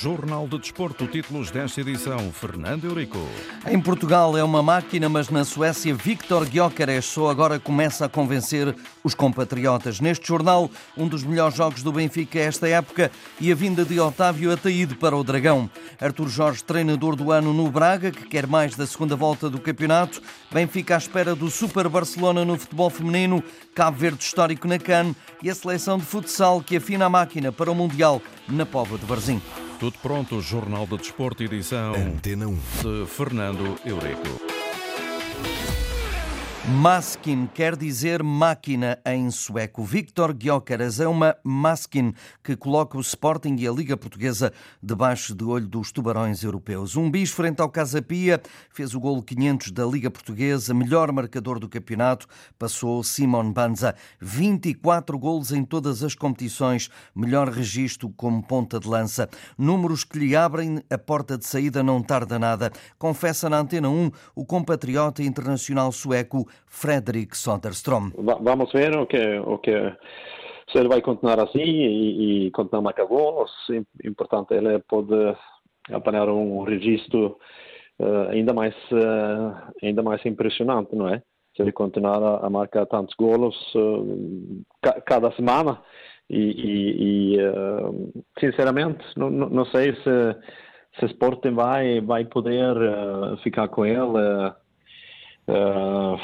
Jornal de Desporto, títulos desta edição, Fernando Eurico. Em Portugal é uma máquina, mas na Suécia, Victor Gyökeres só agora começa a convencer os compatriotas. Neste jornal, um dos melhores jogos do Benfica esta época e a vinda de Otávio Ataíde para o Dragão. Artur Jorge, treinador do ano no Braga, que quer mais da segunda volta do campeonato. Benfica à espera do Super Barcelona no futebol feminino, Cabo Verde histórico na CAN e a seleção de futsal que afina a máquina para o Mundial na Póvoa de Varzim. Tudo pronto, Jornal de Desporto, edição Antena 1. de Fernando Eurico. Maskin quer dizer máquina em sueco. Victor Gyökeres é uma maskin que coloca o Sporting e a Liga Portuguesa debaixo de olho dos tubarões europeus. Um bis frente ao Casa Pia, fez o golo 500 da Liga Portuguesa, melhor marcador do campeonato, passou Simon Banza. 24 golos em todas as competições, melhor registro como ponta de lança. Números que lhe abrem a porta de saída não tarda nada. Confessa na Antena 1 o compatriota internacional sueco Fredrik Soderstrom. Vamos ver o que, o que se ele vai continuar assim e, e continuar gols. Importante, ele pode apanhar um registro uh, ainda mais uh, ainda mais impressionante, não é? Se ele continuar a, marcar tantos gols uh, ca, cada semana e, e, e sinceramente não, não sei se se Sporting vai vai poder ficar com ele uh,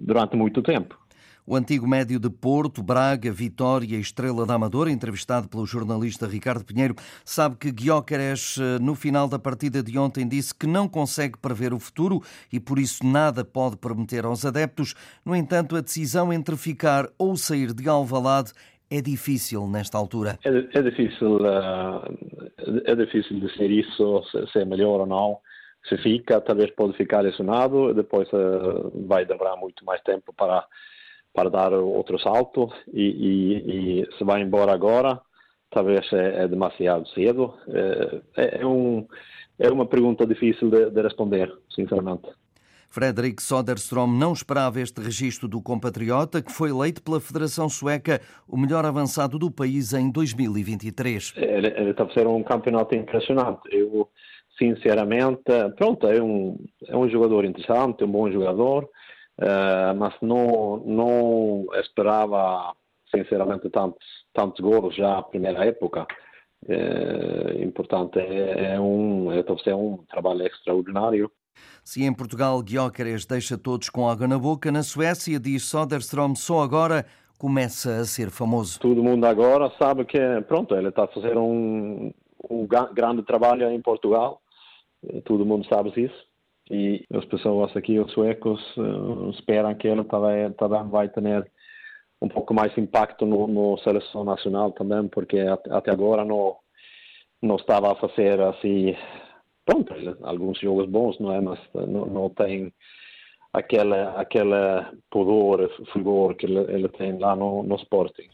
durante muito tempo. O antigo médio de Porto, Braga, Vitória e Estrela da Amadora, entrevistado pelo jornalista Ricardo Pinheiro, sabe que Guióqueres, eh, no final da partida de ontem, disse que não consegue prever o futuro e por isso nada pode prometer aos adeptos. No entanto, a decisão entre ficar ou sair de Alvalade é difícil nesta altura. É, é difícil, uh, é difícil dizer isso, se é melhor ou não se fica, talvez pode ficar lesionado e depois uh, vai demorar muito mais tempo para, para dar outro salto e, e, e se vai embora agora, talvez é, é demasiado cedo. É, é, um, é uma pergunta difícil de, de responder, sinceramente. Fredrik Soderstrom não esperava este registro do compatriota, que foi eleito pela Federação Sueca o melhor avançado do país em 2023. Ele, ele está a ser um campeonato impressionante. Eu, sinceramente, pronto, é um, é um jogador interessante, um bom jogador, uh, mas não, não esperava, sinceramente, tantos, tantos gols já na primeira época. É, importante, é, é um, é um trabalho extraordinário. Se em Portugal Guiócares deixa todos com água na boca, na Suécia, diz Soderstrom, só agora começa a ser famoso. Todo mundo agora sabe que, pronto, ele está a fazer um, um grande trabalho em Portugal todo mundo sabe isso. E as pessoas aqui, os suecos, uh, esperam que ele também, também vai ter um pouco mais impacto no, no seleção nacional também, porque até agora não, não estava a fazer assim, pronto, alguns jogos bons, não é? Mas não, não tem aquele, aquele pudor, fulgor que ele, ele tem lá no, no Sporting.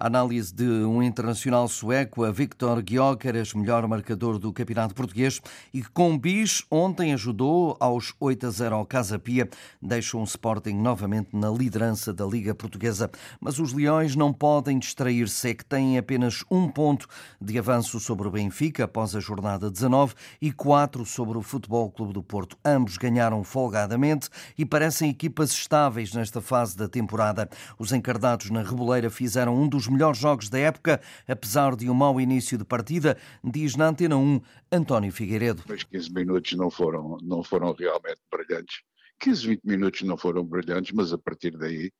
A análise de um internacional sueco, a Victor Gyökeres, melhor marcador do campeonato português, e que com bis ontem ajudou aos 8 a 0 ao Casa Pia, deixou um Sporting novamente na liderança da Liga Portuguesa. Mas os Leões não podem distrair-se, é que têm apenas um ponto de avanço sobre o Benfica após a jornada 19 e quatro sobre o Futebol Clube do Porto. Ambos ganharam folgadamente e parecem equipas estáveis nesta fase da temporada. Os encardados na Reboleira fizeram um dos melhores jogos da época, apesar de um mau início de partida, diz na Antena 1 António Figueiredo. Os 15 minutos não foram, não foram realmente brilhantes. 15, 20 minutos não foram brilhantes, mas a partir daí,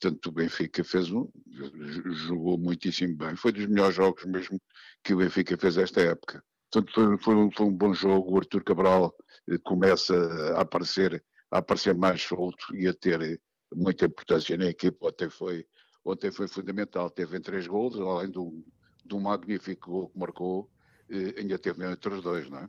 tanto o Benfica fez um, jogou muitíssimo bem. Foi dos melhores jogos mesmo que o Benfica fez esta época. Portanto, foi, foi, um, foi um bom jogo. O Artur Cabral eh, começa a aparecer, a aparecer mais solto e a ter muita importância na equipa. Até foi ontem foi fundamental, teve em três gols, além de um, de um magnífico gol que marcou, eh, ainda teve outros dois, não é?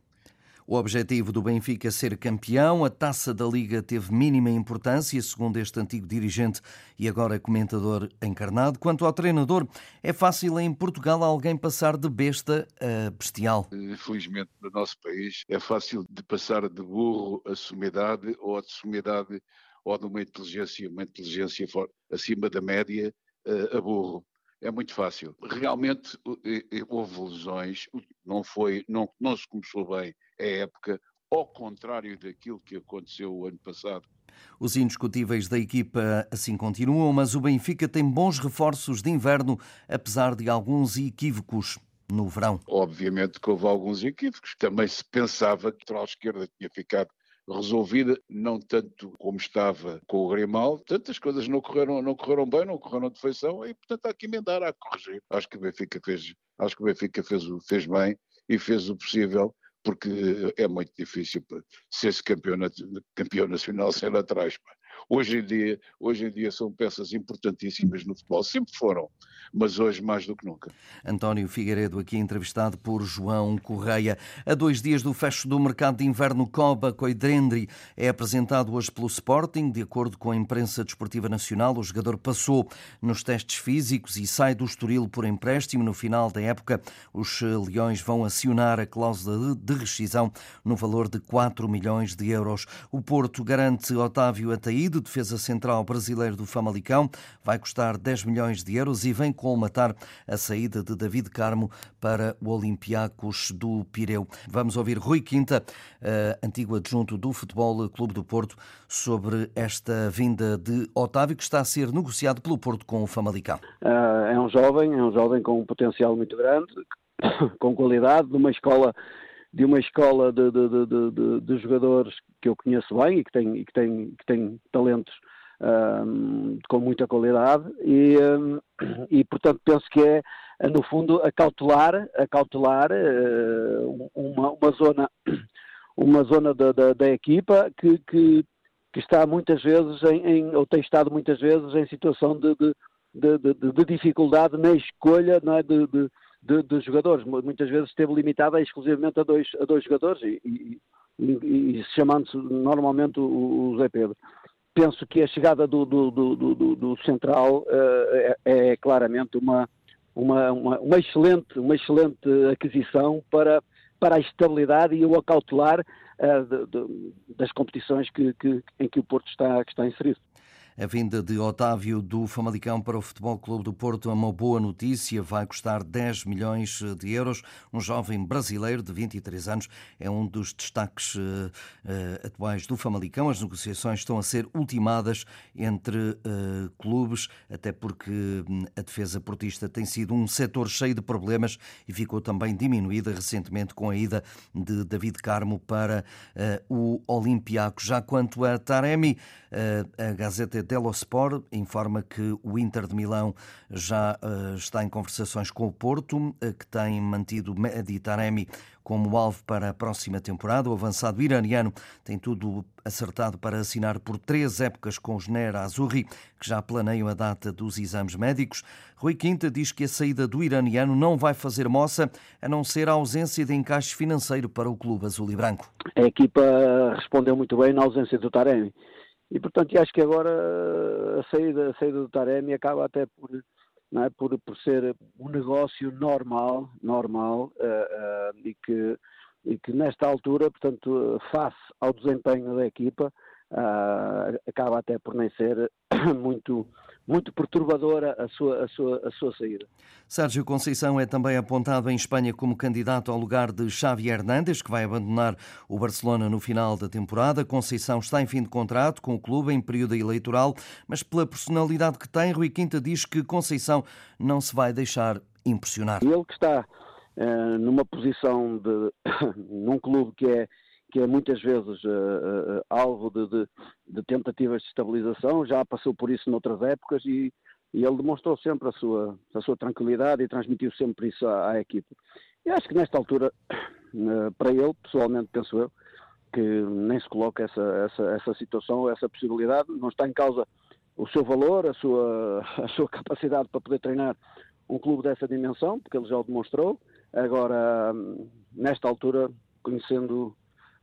O objetivo do Benfica é ser campeão, a taça da Liga teve mínima importância, segundo este antigo dirigente e agora comentador encarnado. Quanto ao treinador, é fácil em Portugal alguém passar de besta a bestial. Felizmente no nosso país é fácil de passar de burro a sumidade ou de sumidade ou de uma inteligência, uma inteligência acima da média a burro. é muito fácil. Realmente houve lesões, não foi, não, não se começou bem a época, ao contrário daquilo que aconteceu o ano passado. Os indiscutíveis da equipa assim continuam, mas o Benfica tem bons reforços de inverno, apesar de alguns equívocos no verão. Obviamente que houve alguns equívocos. Também se pensava que a esquerda tinha ficado resolvida, não tanto como estava com o Grimal, tantas coisas não correram, não correram bem, não correram de feição, e portanto há que emendar, há que corrigir. Acho que o Benfica fez, acho que o Benfica fez, fez bem e fez o possível, porque é muito difícil ser-se campeão, campeão nacional sem atrás. Hoje em dia, hoje em dia são peças importantíssimas no futebol, sempre foram, mas hoje mais do que nunca. António Figueiredo, aqui entrevistado por João Correia. A dois dias do fecho do mercado de inverno, Coba Coidrendri é apresentado hoje pelo Sporting. De acordo com a imprensa desportiva nacional, o jogador passou nos testes físicos e sai do Estoril por empréstimo. No final da época, os Leões vão acionar a cláusula de rescisão no valor de 4 milhões de euros. O Porto garante Otávio Ataíde, defesa central brasileiro do Famalicão, vai custar 10 milhões de euros e vem colmatar a saída de David Carmo para o Olympiacos do Pireu. Vamos ouvir Rui Quinta, antigo adjunto do Futebol Clube do Porto, sobre esta vinda de Otávio, que está a ser negociado pelo Porto com o Famalicão. Ah, é um jovem, é um jovem com um potencial muito grande, com qualidade, de uma escola de uma escola de, de, de, de, jogadores que eu conheço bem e que tem, e que tem, que tem talentos um, com muita qualidade e, um, e portanto penso que é no fundo a cautelar, a cautelar uh, uma, uma zona uma zona da, da, da equipa que, que, que, está muitas vezes em, em, ou tem estado muitas vezes em situação de, de dificuldade na escolha não é? de, de, de, jogadores. Muitas vezes esteve limitada exclusivamente a dois, a dois jogadores e, e, e, e chamando-se normalmente o, o Zé Pedro penso que a chegada do, do, do, do Central uh, é, é, claramente uma, uma, uma, uma, excelente, uma excelente aquisição para, para a estabilidade e o acautelar uh, de, de, das competições que, que, em que o Porto está, que está inserido. A vinda de Otávio do Famalicão para o Futebol Clube do Porto é uma boa notícia, vai custar 10 milhões de euros. Um jovem brasileiro de 23 anos é um dos destaques uh, uh, atuais do Famalicão. As negociações estão a ser ultimadas entre uh, clubes, até porque hum, a defesa portista tem sido um setor cheio de problemas e ficou também diminuída recentemente com a ida de David Carmo para o Olympiacos. Já quanto a Taremi, a Gazeta dello Sport informa que o Inter de Milão já uh, está em conversações com o Porto, uh, que tem mantido Mehdi Taremi como alvo para a próxima temporada. O avançado iraniano tem tudo acertado para assinar por três épocas com os Ner Azurri, que já planeiam a data dos exames médicos. Rui Quinta diz que a saída do iraniano não vai fazer moça, a não ser a ausência de encaixe financeiro para o clube azul e branco. A equipa respondeu muito bem na ausência do Taremi e portanto acho que agora a saída, a saída do Taremi acaba até por, é, por, por ser um negócio normal, normal uh, uh, e, que, e que nesta altura, portanto, face ao desempenho da equipa, uh, acaba até por nem ser muito muito perturbadora a sua, a, sua, a sua saída. Sérgio Conceição é também apontado em Espanha como candidato ao lugar de Xavi Hernández, que vai abandonar o Barcelona no final da temporada. Conceição está em fim de contrato com o clube em período eleitoral, mas pela personalidade que tem, Rui Quinta diz que Conceição não se vai deixar impressionar. Ele que está uh, numa posição de num clube que é que é muitas vezes uh, uh, alvo de, de, de, tentativas de estabilização, já passou por isso noutras épocas e, e, ele demonstrou sempre a sua, a sua tranquilidade e transmitiu sempre isso à, à equipe. E acho que nesta altura, uh, para ele, pessoalmente penso eu, que nem se coloca essa, essa, essa situação, essa possibilidade, não está em causa o seu valor, a sua, a sua capacidade para poder treinar um clube dessa dimensão, porque ele já o demonstrou. Agora, nesta altura, conhecendo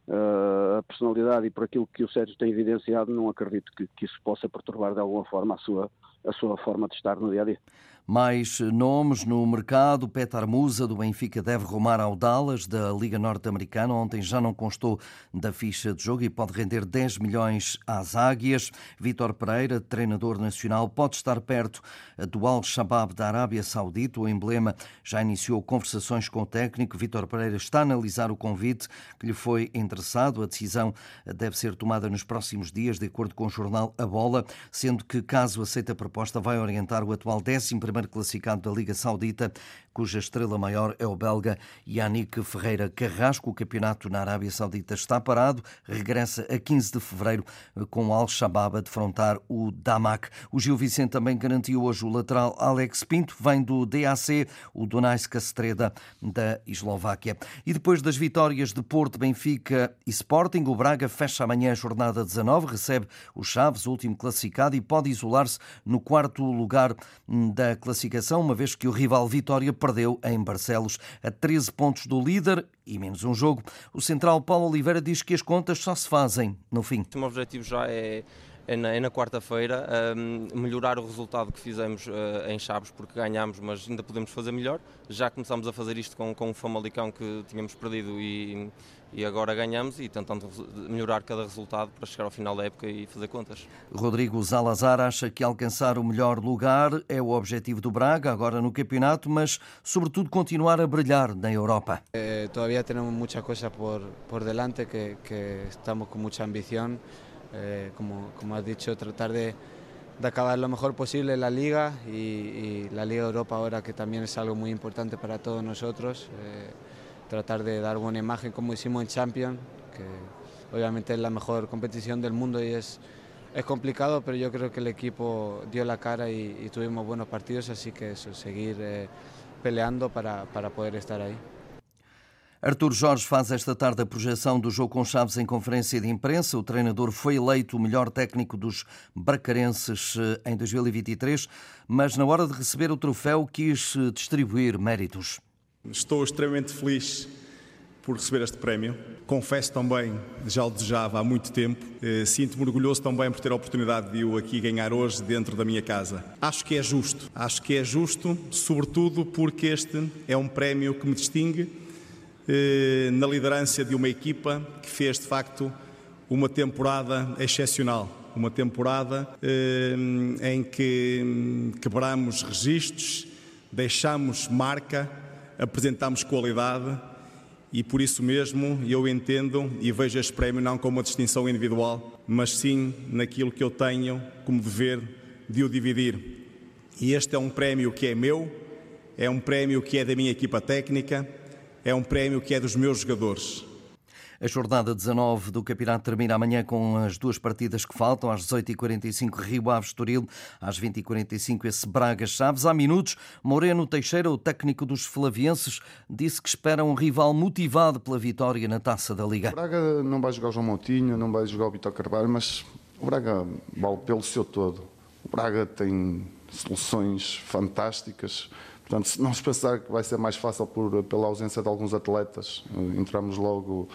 uh, a personalidade e por aquilo que o Sérgio tem evidenciado, não acredito que, que, isso possa perturbar de alguma forma a sua, a sua forma de estar no dia a dia. Mais nomes no mercado. Petar Musa, do Benfica, deve rumar ao Dallas, da Liga Norte-Americana. Ontem já não constou da ficha de jogo e pode render 10 milhões às águias. Vítor Pereira, treinador nacional, pode estar perto do Al-Shabaab da Arábia Saudita. O emblema já iniciou conversações com o técnico. Vítor Pereira está a analisar o convite que lhe foi interessado. A decisão deve ser tomada nos próximos dias, de acordo com o jornal A Bola, sendo que, caso aceite a proposta, vai orientar o atual 11 primeiro classificado da Liga Saudita, cuja estrela maior é o belga Yannick Ferreira Carrasco. O campeonato na Arábia Saudita está parado, regressa a 15 de fevereiro com o Al-Shabaab a defrontar o Damak. O Gil Vicente também garantiu hoje o lateral Alex Pinto, vem do DAC, o Donais Castreda da Eslováquia. E depois das vitórias de Porto, Benfica e Sporting, o Braga fecha amanhã a jornada 19, recebe o Chaves, o último classificado, e pode isolar-se no quarto lugar da classificação, uma vez que o rival Vitória perdeu em Barcelos a 13 pontos do líder e menos um jogo. O central Paulo Oliveira diz que as contas só se fazem no fim. O meu objetivo já é é na, é na quarta-feira, um, melhorar o resultado que fizemos uh, em Chaves, porque ganhámos, mas ainda podemos fazer melhor. Já começámos a fazer isto com, com o Famalicão que tínhamos perdido e, e agora ganhamos e tentando melhorar cada resultado para chegar ao final da época e fazer contas. Rodrigo Zalazar acha que alcançar o melhor lugar é o objetivo do Braga, agora no campeonato, mas sobretudo continuar a brilhar na Europa. Eh, todavía temos muitas coisas por, por delante que, que estamos com muita ambição. Eh, como, como, has dicho, tratar de, de, acabar lo mejor posible la liga y, la Liga Europa ahora que también es algo muy importante para todos nosotros. Eh, tratar de dar buena imagen como hicimos en Champions, que obviamente es la mejor competición del mundo y es, es complicado, pero yo creo que el equipo dio la cara y, y tuvimos buenos partidos, así que eso, seguir eh, peleando para, para poder estar ahí. Artur Jorge faz esta tarde a projeção do jogo com Chaves em conferência de imprensa. O treinador foi eleito o melhor técnico dos bracarenses eh, em 2023, mas na hora de receber o troféu quis eh, distribuir méritos. Estou extremamente feliz por receber este prémio. Confesso também, já o desejava há muito tempo. Eh, sinto-me orgulhoso também por ter a oportunidade de o aqui ganhar hoje dentro da minha casa. Acho que é justo. Acho que é justo, sobretudo porque este é um prémio que me distingue na liderança de uma equipa que fez de facto uma temporada excepcional. Uma temporada eh, em que hum, quebramos registros, deixamos marca, apresentamos qualidade e por isso mesmo eu entendo e vejo este prémio não como uma distinção individual, mas sim naquilo que eu tenho como dever de o dividir. E este é um prémio que é meu, é um prémio que é da minha equipa técnica, é um prémio que é dos meus jogadores. A jornada 19 do campeonato termina amanhã com as duas partidas que faltam. Às 18h45, Rio Ave Estoril. Às 20h45, esse Braga Chaves. Há minutos, Moreno Teixeira, o técnico dos flavienses, disse que espera um rival motivado pela vitória na Taça da Liga. O Braga não vai jogar o João Montinho, não vai jogar o Vitor Carvalho, mas o Braga vale pelo seu todo. O Braga tem soluções fantásticas. Portanto, se se pensar que vai ser mais fácil por, pela ausência de alguns atletas, eh, entramos logo,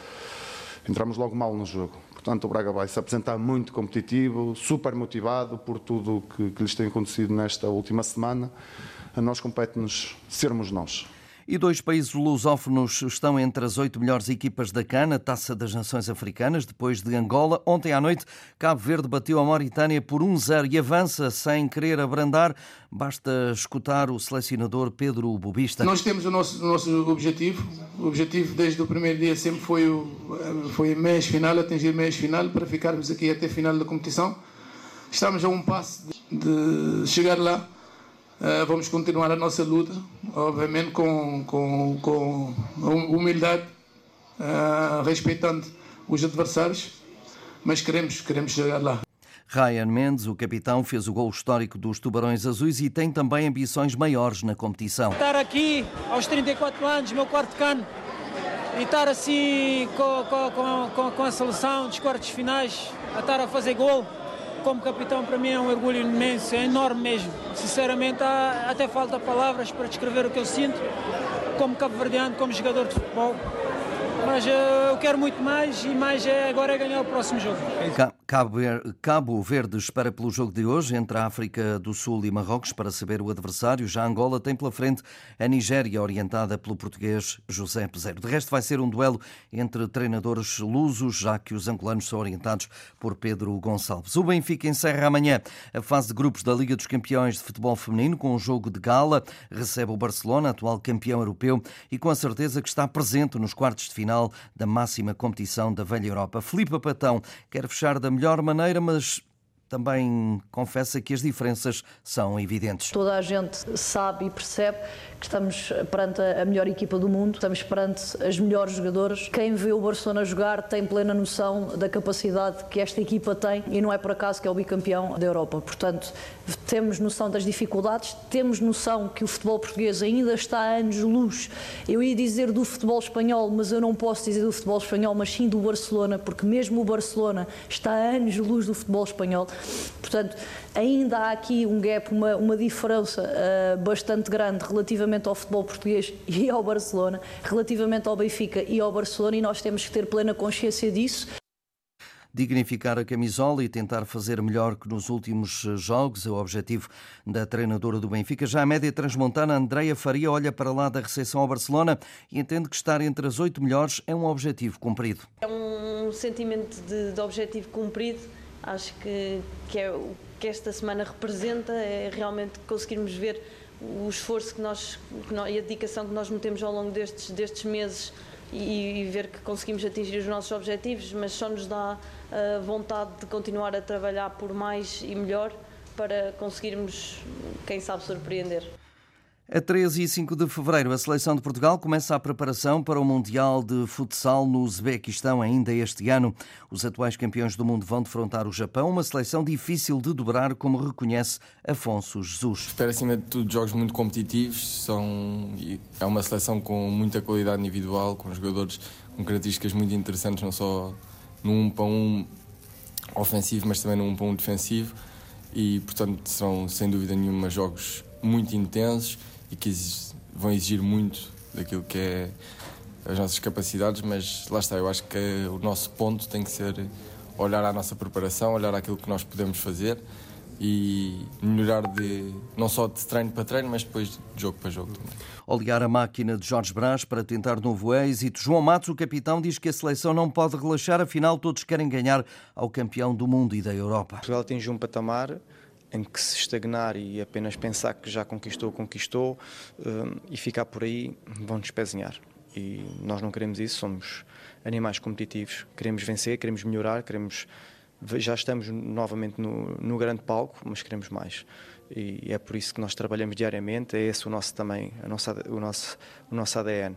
entramos logo mal no jogo. Portanto, o Braga vai se apresentar muito competitivo, super motivado por tudo que, que lhes tem acontecido nesta última semana. A nós compete-nos sermos nós. E dois países lusófonos estão entre as oito melhores equipas da CAN, Taça das Nações Africanas, depois de Angola. Ontem à noite, Cabo Verde bateu a Mauritânia por 1-0 e avança sem querer abrandar. Basta escutar o selecionador Pedro Bubista. Nós temos o nosso, o nosso objetivo. O objetivo desde o primeiro dia sempre foi, o, foi meias final, atingir meias final para ficarmos aqui até a final da competição. Estamos a um passo de chegar lá. Uh, vamos continuar a nossa luta, obviamente com, com, com humildade, uh, respeitando os adversários, mas queremos, queremos chegar lá. Ryan Mendes, o capitão, fez o gol histórico dos Tubarões Azuis e tem também ambições maiores na competição. Estar aqui aos 34 anos, meu quarto cano, e estar assim com, com, com, com a seleção dos quartos finais, a estar a fazer gol como capitão para mim é um orgulho imenso, é enorme mesmo. Sinceramente, há, até falta palavras para descrever o que eu sinto como cabo-verdiano, como jogador de futebol. Mas uh, eu quero muito mais e mais é, agora é ganhar o próximo jogo. Cabo Verde espera pelo jogo de hoje entre a África do Sul e Marrocos para saber o adversário. Já Angola tem pela frente a Nigéria, orientada pelo português José Peseiro. De resto, vai ser um duelo entre treinadores lusos, já que os angolanos são orientados por Pedro Gonçalves. O Benfica encerra amanhã a fase de grupos da Liga dos Campeões de Futebol Feminino com um jogo de gala. Recebe o Barcelona, atual campeão europeu, e com a certeza que está presente nos quartos de final da máxima competição da velha Europa. Filipe Patão quer fechar da melhor maneira, mas também confessa que as diferenças são evidentes. Toda a gente sabe e percebe que estamos perante a melhor equipa do mundo, estamos perante as melhores jogadoras. Quem vê o Barcelona jogar tem plena noção da capacidade que esta equipa tem e não é por acaso que é o bicampeão da Europa. Portanto, temos noção das dificuldades, temos noção que o futebol português ainda está a anos-luz. Eu ia dizer do futebol espanhol, mas eu não posso dizer do futebol espanhol, mas sim do Barcelona, porque mesmo o Barcelona está a anos-luz do futebol espanhol. Portanto, ainda há aqui um gap, uma, uma diferença uh, bastante grande relativamente ao futebol português e ao Barcelona, relativamente ao Benfica e ao Barcelona, e nós temos que ter plena consciência disso dignificar a camisola e tentar fazer melhor que nos últimos eh, jogos. É o objetivo da treinadora do Benfica. Já a média transmontana, Andreia Faria, olha para lá da recepção ao Barcelona e entende que estar entre as oito melhores é um objetivo cumprido. É um sentimento de, de objetivo cumprido. Acho que, que é o que esta semana representa, é realmente conseguirmos ver o esforço que nós, que nós, e a dedicação que nós metemos ao longo destes, destes meses e, e, ver que conseguimos atingir os nossos objetivos, mas só nos dá a vontade de continuar a trabalhar por mais e melhor para conseguirmos, quem sabe, surpreender. A 13 e 5 de fevereiro, a seleção de Portugal começa a preparação para o Mundial de Futsal no Uzbequistão ainda este ano. Os atuais campeões do mundo vão defrontar o Japão, uma seleção difícil de dobrar, como reconhece Afonso Jesus. Espero, acima de tudo, jogos muito competitivos. São... É uma seleção com muita qualidade individual, com jogadores com características muito interessantes, não só no 1 para 1 ofensivo, mas também no 1 para 1 defensivo. E, portanto, serão, sem dúvida nenhuma, jogos muito intensos e que vão exigir muito daquilo que é as nossas capacidades, mas lá está, eu acho que o nosso ponto tem que ser olhar à nossa preparação, olhar àquilo que nós podemos fazer e melhorar de não só de treino para treino, mas depois de jogo para jogo também. Olhar a máquina de Jorge Brás para tentar novo êxito. João Matos, o capitão, diz que a seleção não pode relaxar, afinal todos querem ganhar ao campeão do mundo e da Europa. Portugal atinge um patamar em que se estagnar e apenas pensar que já conquistou, conquistou um, e ficar por aí, vão despezinhar. E nós não queremos isso, somos animais competitivos, queremos vencer, queremos melhorar, queremos já estamos novamente no, no grande palco, mas queremos mais. E é por isso que nós trabalhamos diariamente, é esse o nosso também, a nossa, o, nosso, o nosso ADN.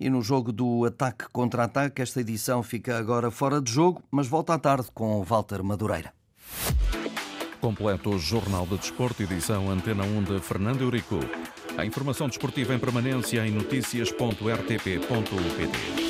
E no jogo do ataque contra ataque, esta edição fica agora fora de jogo, mas volta à tarde com Walter Madureira. Completo o Jornal de Desporto, edição Antena 1 de Fernando Eurico. A informação desportiva em permanência em notícias.rtp.pt.